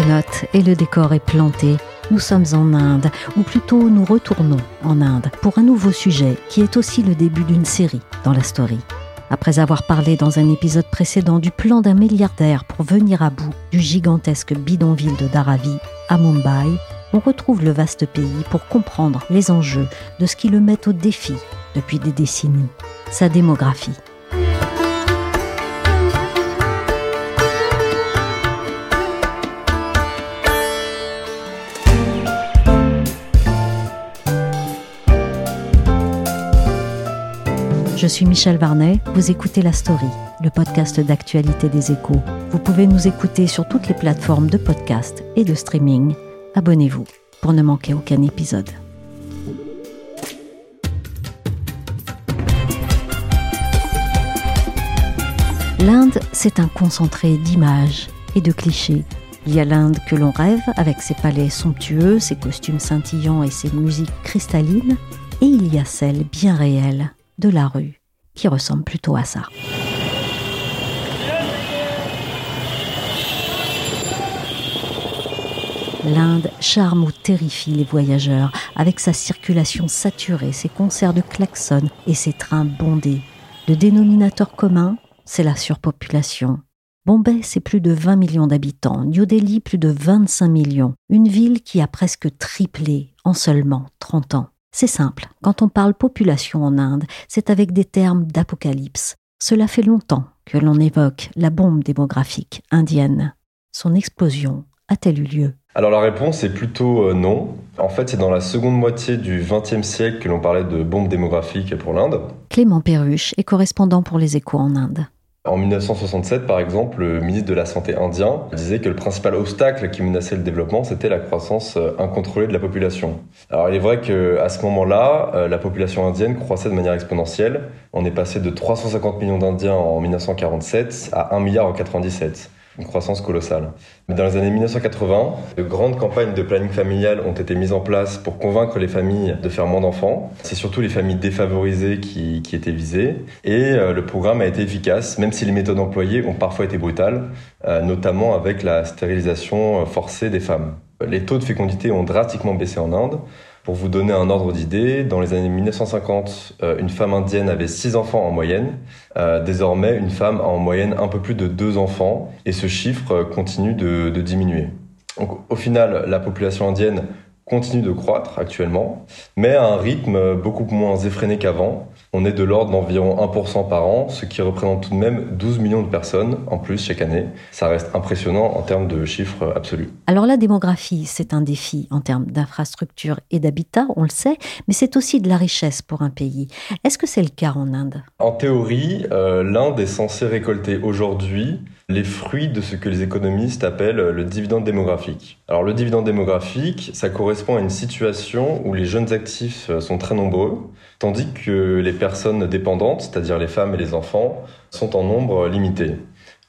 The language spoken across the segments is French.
Notes et le décor est planté. Nous sommes en Inde, ou plutôt nous retournons en Inde pour un nouveau sujet qui est aussi le début d'une série dans la story. Après avoir parlé dans un épisode précédent du plan d'un milliardaire pour venir à bout du gigantesque bidonville de Dharavi à Mumbai, on retrouve le vaste pays pour comprendre les enjeux de ce qui le met au défi depuis des décennies, sa démographie. Suis Michel Varnet, vous écoutez La Story, le podcast d'actualité des échos. Vous pouvez nous écouter sur toutes les plateformes de podcast et de streaming. Abonnez-vous pour ne manquer aucun épisode. L'Inde, c'est un concentré d'images et de clichés. Il y a l'Inde que l'on rêve, avec ses palais somptueux, ses costumes scintillants et ses musiques cristallines, et il y a celle bien réelle de la rue, qui ressemble plutôt à ça. L'Inde charme ou terrifie les voyageurs avec sa circulation saturée, ses concerts de klaxons et ses trains bondés. Le dénominateur commun, c'est la surpopulation. Bombay, c'est plus de 20 millions d'habitants, New Delhi plus de 25 millions, une ville qui a presque triplé en seulement 30 ans. C'est simple, quand on parle population en Inde, c'est avec des termes d'apocalypse. Cela fait longtemps que l'on évoque la bombe démographique indienne. Son explosion a-t-elle eu lieu? Alors la réponse est plutôt euh, non. En fait, c'est dans la seconde moitié du XXe siècle que l'on parlait de bombe démographique pour l'Inde. Clément Perruche est correspondant pour les échos en Inde. En 1967, par exemple, le ministre de la Santé indien disait que le principal obstacle qui menaçait le développement, c'était la croissance euh, incontrôlée de la population. Alors il est vrai qu'à ce moment-là, euh, la population indienne croissait de manière exponentielle. On est passé de 350 millions d'Indiens en 1947 à 1 milliard en 1997 une croissance colossale. Mais dans les années 1980, de grandes campagnes de planning familial ont été mises en place pour convaincre les familles de faire moins d'enfants. C'est surtout les familles défavorisées qui, qui étaient visées. Et euh, le programme a été efficace, même si les méthodes employées ont parfois été brutales, euh, notamment avec la stérilisation euh, forcée des femmes. Les taux de fécondité ont drastiquement baissé en Inde. Pour vous donner un ordre d'idée, dans les années 1950, euh, une femme indienne avait 6 enfants en moyenne. Euh, désormais, une femme a en moyenne un peu plus de 2 enfants et ce chiffre continue de, de diminuer. Donc, au final, la population indienne continue de croître actuellement, mais à un rythme beaucoup moins effréné qu'avant. On est de l'ordre d'environ 1% par an, ce qui représente tout de même 12 millions de personnes en plus chaque année. Ça reste impressionnant en termes de chiffres absolus. Alors la démographie, c'est un défi en termes d'infrastructure et d'habitat, on le sait, mais c'est aussi de la richesse pour un pays. Est-ce que c'est le cas en Inde? En théorie, euh, l'Inde est censée récolter aujourd'hui les fruits de ce que les économistes appellent le dividende démographique. Alors le dividende démographique, ça correspond à une situation où les jeunes actifs sont très nombreux, tandis que les personnes dépendantes, c'est-à-dire les femmes et les enfants, sont en nombre limité.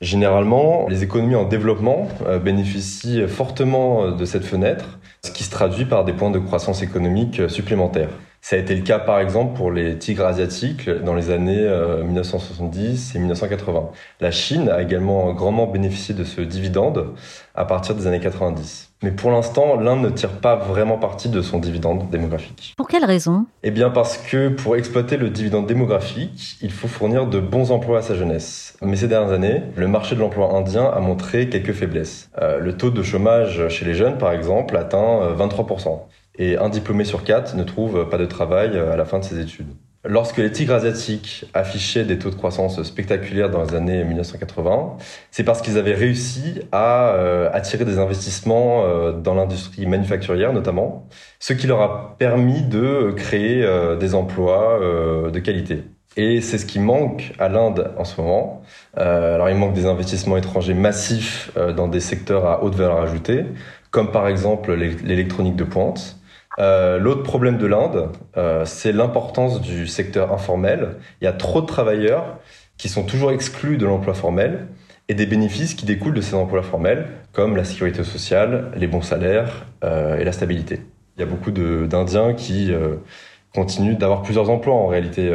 Généralement, les économies en développement euh, bénéficient fortement de cette fenêtre, ce qui se traduit par des points de croissance économique supplémentaires. Ça a été le cas par exemple pour les tigres asiatiques dans les années 1970 euh, et 1980. La Chine a également grandement bénéficié de ce dividende à partir des années 90. Mais pour l'instant, l'Inde ne tire pas vraiment parti de son dividende démographique. Pour quelle raison? Eh bien parce que pour exploiter le dividende démographique, il faut fournir de bons emplois à sa jeunesse. Mais ces dernières années, le marché de l'emploi indien a montré quelques faiblesses. Euh, le taux de chômage chez les jeunes, par exemple, atteint 23%. Euh, et un diplômé sur quatre ne trouve pas de travail à la fin de ses études. Lorsque les tigres asiatiques affichaient des taux de croissance spectaculaires dans les années 1980, c'est parce qu'ils avaient réussi à euh, attirer des investissements euh, dans l'industrie manufacturière notamment, ce qui leur a permis de créer euh, des emplois de qualité. Et c'est ce qui manque à l'Inde en ce moment. alors il manque des investissements étrangers massifs dans des secteurs à haute valeur ajoutée, comme par exemple l'électronique de pointe. Euh, L'autre problème de l'Inde, euh, c'est l'importance du secteur informel. Il y a trop de travailleurs qui sont toujours exclus de l'emploi formel et des bénéfices qui découlent de ces emplois formels, comme la sécurité sociale, les bons salaires euh, et la stabilité. Il y a beaucoup d'Indiens qui continuent d'avoir plusieurs emplois en réalité,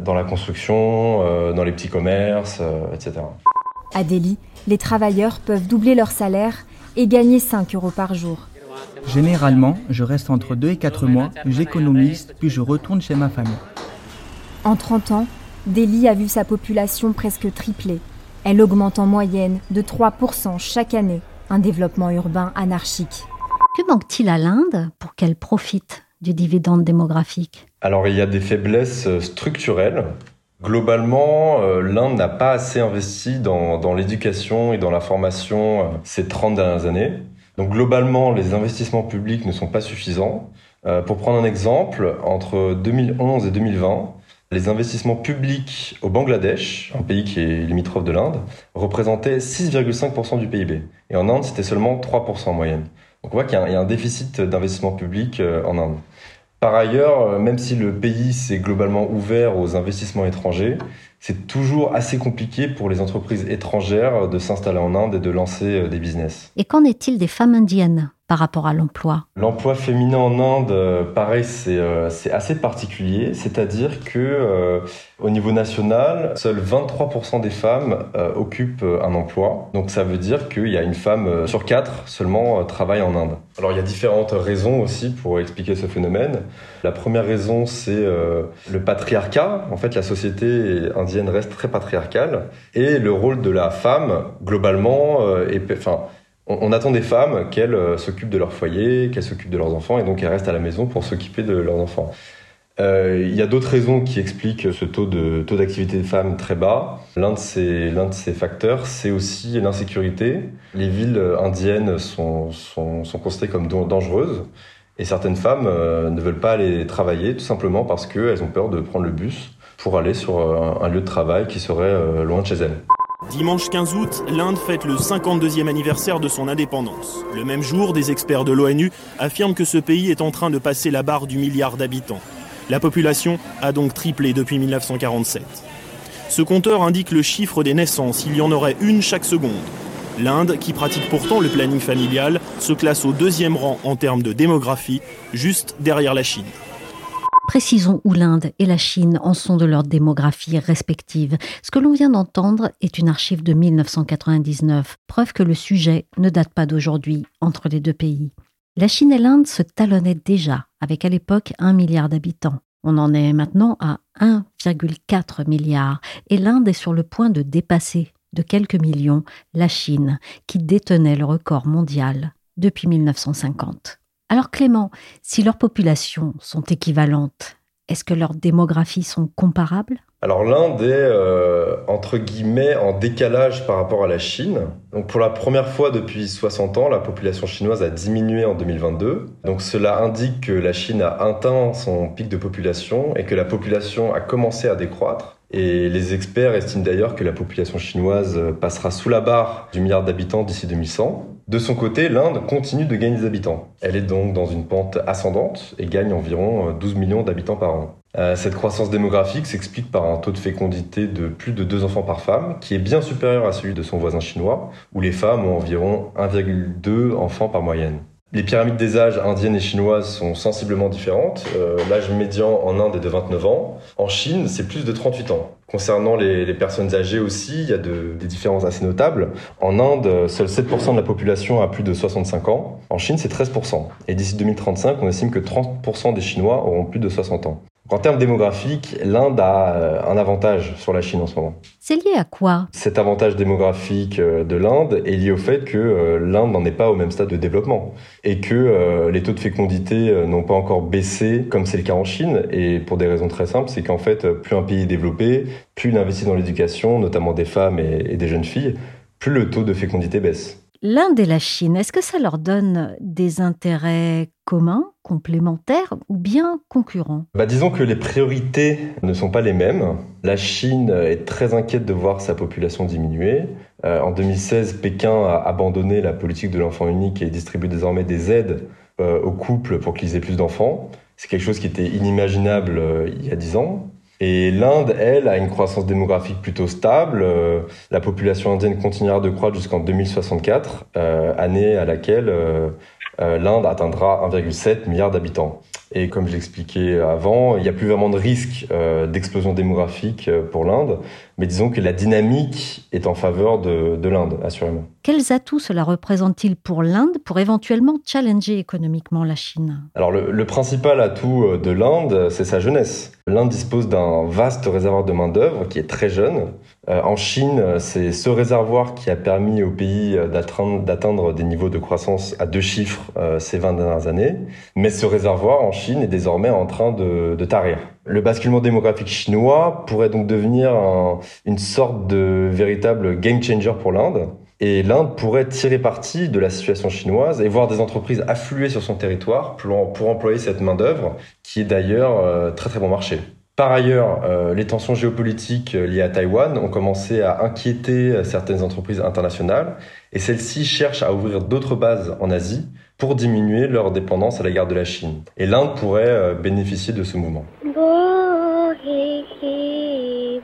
dans la construction, dans les petits commerces, etc. À Delhi, les travailleurs peuvent doubler leur salaire et gagner 5 euros par jour. Généralement, je reste entre 2 et 4 mois, j'économise, puis je retourne chez ma famille. En 30 ans, Delhi a vu sa population presque tripler. Elle augmente en moyenne de 3% chaque année, un développement urbain anarchique. Que manque-t-il à l'Inde pour qu'elle profite du dividende démographique? Alors il y a des faiblesses structurelles. Globalement, euh, l'Inde n'a pas assez investi dans, dans l'éducation et dans la formation euh, ces 30 dernières années. Donc globalement, les investissements publics ne sont pas suffisants. Euh, pour prendre un exemple, entre 2011 et 2020, les investissements publics au Bangladesh, un pays qui est limitrophe de l'Inde, représentaient 6,5% du PIB. Et en Inde, c'était seulement 3% en moyenne. Donc on voit qu'il y, a un déficit d'investissement public euh, en Inde. Par ailleurs, euh, même si le pays s'est globalement ouvert aux investissements étrangers, c'est toujours assez compliqué pour les entreprises étrangères de s'installer en Inde et de lancer euh, des business. Et qu'en est-il des femmes indiennes? Par rapport à l'emploi? L'emploi féminin en Inde, euh, pareil, c'est euh, assez particulier. C'est-à-dire que euh, au niveau national, seuls 23% des femmes occupent un emploi. Donc ça veut dire qu'il y a une femme sur quatre seulement travaille en Inde. Alors il y a différentes raisons aussi pour expliquer ce phénomène. La première raison, c'est le patriarcat. En fait, la société indienne reste très patriarcale et le rôle de la femme, globalement, est, on, attend des femmes qu'elles euh, s'occupent de leur foyer, qu'elles s'occupent de leurs enfants, et donc elles restent à la maison pour s'occuper de leurs enfants. Euh, il y a d'autres raisons qui expliquent ce taux de taux d'activité des femmes très bas. L'un de ces l'un de ces facteurs, c'est aussi l'insécurité. Les villes indiennes sont sont, sont considérées comme dangereuses et certaines femmes euh, ne veulent pas aller travailler tout simplement parce qu'elles ont peur de prendre le bus pour aller sur un lieu de travail qui serait loin de chez elles. Dimanche 15 août, l'Inde fête le 52e anniversaire de son indépendance. Le même jour, des experts de l'ONU affirment que ce pays est en train de passer la barre du milliard d'habitants. La population a donc triplé depuis 1947. Ce compteur indique le chiffre des naissances, il y en aurait une chaque seconde. L'Inde, qui pratique pourtant le planning familial, se classe au deuxième rang en termes de démographie, juste derrière la Chine. Précisons où l'Inde et la Chine en sont de leur démographie respective. Ce que l'on vient d'entendre est une archive de 1999, preuve que le sujet ne date pas d'aujourd'hui entre les deux pays. La Chine et l'Inde se talonnaient déjà, avec à l'époque un milliard d'habitants. On en est maintenant à 1,4 milliard, et l'Inde est sur le point de dépasser de quelques millions la Chine, qui détenait le record mondial depuis 1950. Alors Clément, si leurs populations sont équivalentes, est-ce que leurs démographies sont comparables? Alors l'Inde est euh, entre guillemets en décalage par rapport à la Chine. Donc pour la première fois depuis 60 ans, la population chinoise a diminué en 2022. Donc cela indique que la Chine a atteint son pic de population et que la population a commencé à décroître. Et les experts estiment d'ailleurs que la population chinoise passera sous la barre du milliard d'habitants d'ici 2100. De son côté, l'Inde continue de gagner des habitants. Elle est donc dans une pente ascendante et gagne environ 12 millions d'habitants par an. Euh, cette croissance démographique s'explique par un taux de fécondité de plus de 2 enfants par femme, qui est bien supérieur à celui de son voisin chinois, où les femmes ont environ 1,2 enfants par moyenne. Les pyramides des âges indiennes et chinoises sont sensiblement différentes. Euh, l'âge médian en Inde est de 29 ans. En Chine, c'est plus de 38 ans. Concernant les, personnes âgées aussi, il y a des différences assez notables. En Inde, seul 7% de la population a plus de 65 ans. En Chine, c'est 13%. Et d'ici 2035, on estime que 30% des Chinois auront plus de 60 ans. En termes démographiques, l'Inde a euh, un avantage sur la Chine en ce moment. C'est lié à quoi? Cet avantage démographique euh, de l'Inde est lié au fait que euh, l'Inde n'en est pas au même stade de développement et que les taux de fécondité n'ont pas encore baissé comme c'est le cas en Chine et pour des raisons très simples, c'est qu'en fait, plus un pays est développé, plus il investit dans l'éducation, notamment des femmes et des jeunes filles, plus le taux de fécondité baisse. L'Inde et la Chine, est-ce que ça leur donne des intérêts communs, complémentaires ou bien concurrents? Bah, Disons que les priorités ne sont pas les mêmes. La Chine est très inquiète de voir sa population diminuer. Euh, en 2016, Pékin a abandonné la politique de l'enfant unique et distribue désormais des aides euh, aux couples pour qu'ils aient plus d'enfants. C'est quelque chose qui était inimaginable euh, il y a dix ans. Et l'Inde, elle, a une croissance démographique plutôt stable. Euh, la population indienne continuera de croître jusqu'en 2064, euh, année à laquelle euh, l'Inde atteindra 1,7 milliard d'habitants. Et comme je l'expliquais avant, il n'y a plus vraiment de risque d'explosion démographique pour l'Inde, mais disons que la dynamique est en faveur de, de l'Inde, assurément. Quels atouts cela représente-t-il pour l'Inde pour éventuellement challenger économiquement la Chine? Alors le, le, principal atout euh, de l'Inde, c'est sa jeunesse. L'Inde dispose d'un vaste réservoir de main-d'œuvre qui est très jeune. Euh, en Chine, c'est ce réservoir qui a permis au pays euh, d'atteindre des niveaux de croissance à deux chiffres euh, ces 20 dernières années. Mais ce réservoir en Chine est désormais en train de, de tarir. Le basculement démographique chinois pourrait donc devenir un, une sorte de véritable game changer pour l'Inde. Et l'Inde pourrait tirer parti de la situation chinoise et voir des entreprises affluer sur son territoire pour, pour employer cette main-d'œuvre, qui est d'ailleurs euh, très très bon marché. Par ailleurs, euh, les tensions géopolitiques euh, liées à Taïwan ont commencé à inquiéter certaines entreprises internationales et celles-ci cherchent à ouvrir d'autres bases en Asie pour diminuer leur dépendance à l'égard de la Chine. Et l'Inde pourrait bénéficier de ce mouvement. Et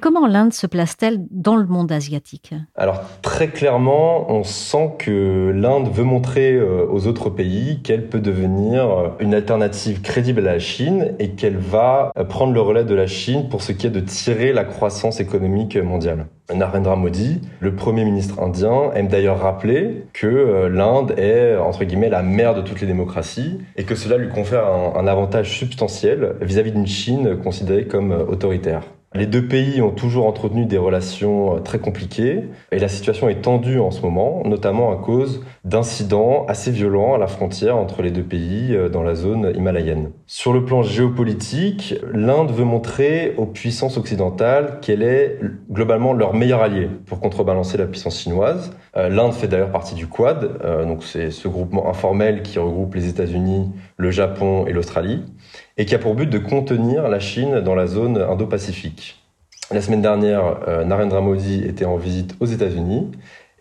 comment l'Inde se place-t-elle dans le monde asiatique? Alors très clairement, on sent que l'Inde veut montrer euh, aux autres pays qu'elle peut devenir euh, une alternative crédible à la Chine et qu'elle va euh, prendre le relais de la Chine pour ce qui est de tirer la croissance économique mondiale. Narendra Modi, le Premier ministre indien, aime d'ailleurs rappeler que l'Inde est, entre guillemets, la mère de toutes les démocraties et que cela lui confère un, avantage substantiel vis-à-vis d'une Chine considérée comme autoritaire. Les deux pays ont toujours entretenu des relations euh, très compliquées et la situation est tendue en ce moment, notamment à cause d'incidents assez violents à la frontière entre les deux pays euh, dans la zone himalayenne. Sur le plan géopolitique, l'Inde veut montrer aux puissances occidentales qu'elle est globalement leur meilleur allié pour contrebalancer la puissance chinoise. Euh, L'Inde fait d'ailleurs partie du Quad, donc c'est ce groupement informel qui regroupe les États-Unis, le Japon et l'Australie et qui a pour but de contenir la Chine dans la zone Indo-Pacifique. La semaine dernière, euh, Narendra Modi était en visite aux États-Unis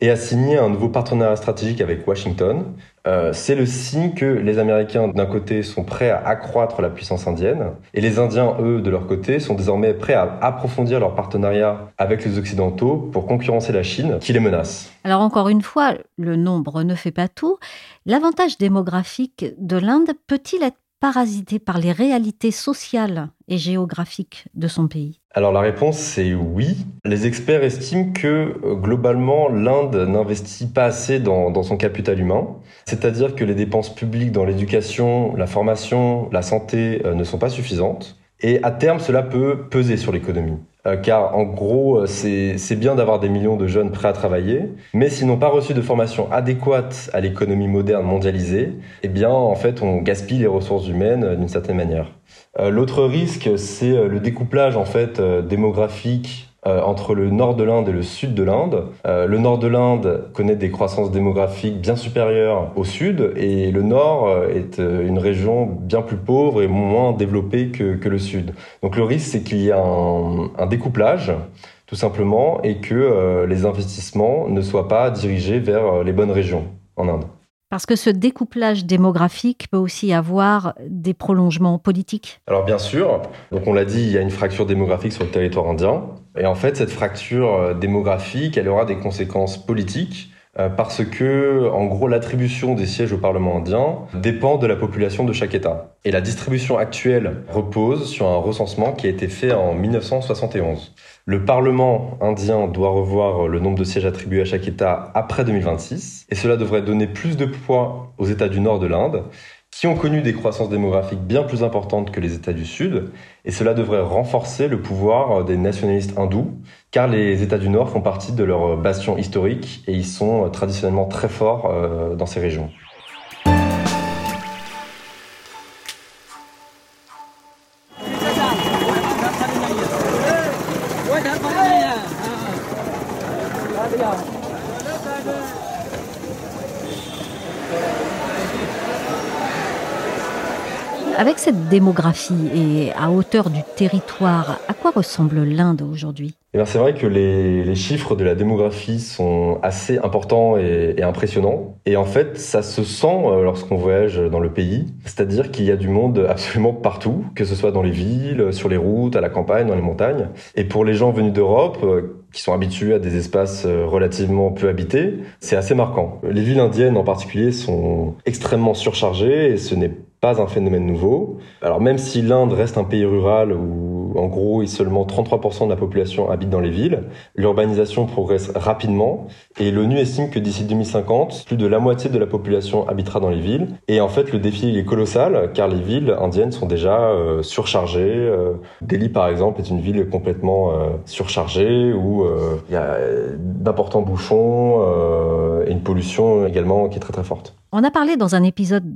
et a signé un nouveau partenariat stratégique avec Washington. Euh, c'est le signe que les Américains, d'un côté, sont prêts à accroître la puissance indienne, et les Indiens, eux, de leur côté, sont désormais prêts à approfondir leur partenariat avec les Occidentaux pour concurrencer la Chine, qui les menace. Alors encore une fois, le nombre ne fait pas tout. L'avantage démographique de l'Inde peut-il être parasité par les réalités sociales et géographiques de son pays Alors la réponse c'est oui. Les experts estiment que euh, globalement l'Inde n'investit pas assez dans, son capital humain, c'est-à-dire que les dépenses publiques dans l'éducation, la formation, la santé euh, ne sont pas suffisantes. Et à terme, cela peut peser sur l'économie. Euh, car en gros, euh, c'est bien d'avoir des millions de jeunes prêts à travailler, mais s'ils n'ont pas reçu de formation adéquate à l'économie moderne mondialisée, eh bien, en fait, on gaspille les ressources humaines euh, d'une certaine manière. L'autre risque, c'est le découplage en fait démographique euh, entre le nord de l'Inde et le sud de l'Inde. Euh, le nord de l'Inde connaît des croissances démographiques bien supérieures au sud et le nord euh, est une région bien plus pauvre et moins développée que, que le sud. Donc le risque, c'est qu'il y a un, un, découplage tout simplement et que les investissements ne soient pas dirigés vers les bonnes régions en Inde. Parce que ce découplage démographique peut aussi avoir des prolongements politiques? Alors bien sûr, donc on l'a dit, il y a une fracture démographique sur le territoire indien. Et en fait, cette fracture euh, démographique, elle aura des conséquences politiques euh, parce que, en gros, l'attribution des sièges au Parlement indien dépend de la population de chaque État. Et la distribution actuelle repose sur un recensement qui a été fait en 1971. Le Parlement indien doit revoir le nombre de sièges attribués à chaque État après 2026, et cela devrait donner plus de poids aux États du nord de l'Inde, qui ont connu des croissances démographiques bien plus importantes que les États du Sud, et cela devrait renforcer le pouvoir des nationalistes hindous, car les États du Nord font partie de leur bastion historique et ils sont traditionnellement très forts euh, dans ces régions. Avec cette démographie et à hauteur du territoire, à quoi ressemble l'Inde aujourd'hui? Eh c'est vrai que les, chiffres de la démographie sont assez importants et, et, impressionnants. Et en fait, ça se sent euh, lorsqu'on voyage dans le pays. C'est-à-dire qu'il y a du monde absolument partout, que ce soit dans les villes, sur les routes, à la campagne, dans les montagnes. Et pour les gens venus d'Europe, euh, qui sont habitués à des espaces euh, relativement peu habités, c'est assez marquant. Les villes indiennes en particulier sont extrêmement surchargées et ce n'est pas un phénomène nouveau. Alors même si l'Inde reste un pays rural où en gros seulement 33% de la population habite dans les villes, l'urbanisation progresse rapidement et l'ONU estime que d'ici 2050, plus de la moitié de la population habitera dans les villes. Et en fait le défi est colossal car les villes indiennes sont déjà euh, surchargées. Euh, Delhi par exemple est une ville complètement euh, surchargée où il y a d'importants bouchons et une pollution également qui est très très forte. On a parlé dans un épisode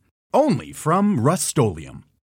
only from Rustolium.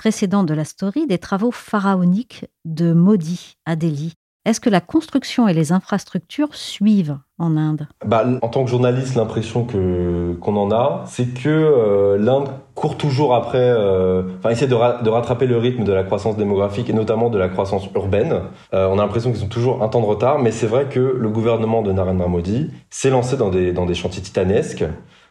Précédent de la story des travaux pharaoniques de Modi à Delhi. Est-ce que la construction et les infrastructures suivent en Inde? Bah, En tant que journaliste, l'impression que qu'on en a, c'est que euh, l'Inde court toujours après, euh, enfin essaie de, rattraper le rythme de la croissance démographique et notamment de la croissance urbaine. Euh, on a l'impression qu'ils ont toujours un temps de retard, mais c'est vrai que le gouvernement de Narendra Modi s'est lancé dans des, dans des chantiers titanesques.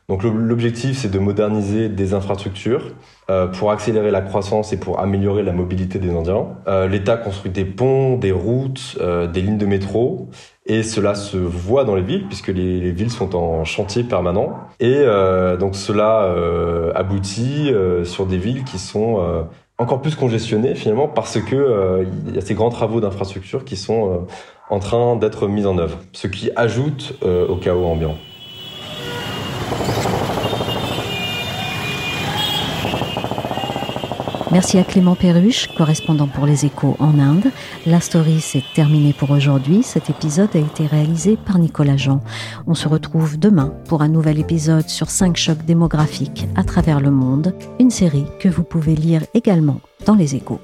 Donc l'objectif, c'est de moderniser des infrastructures euh, pour accélérer la croissance et pour améliorer la mobilité des Indiens. Euh, L'État construit des ponts, des routes, euh, des lignes de métro, et cela se voit dans les villes puisque les, les villes sont en chantier permanent. Et donc cela aboutit sur des villes qui sont encore plus congestionnées finalement parce que il y a ces grands travaux d'infrastructure qui sont en train d'être mis en œuvre, ce qui ajoute au chaos ambiant. Merci à Clément Perruche, correspondant pour les échos en Inde. La story s'est terminée pour aujourd'hui. Cet épisode a été réalisé par Nicolas Jean. On se retrouve demain pour un nouvel épisode sur 5 chocs démographiques à travers le monde, une série que vous pouvez lire également dans les échos.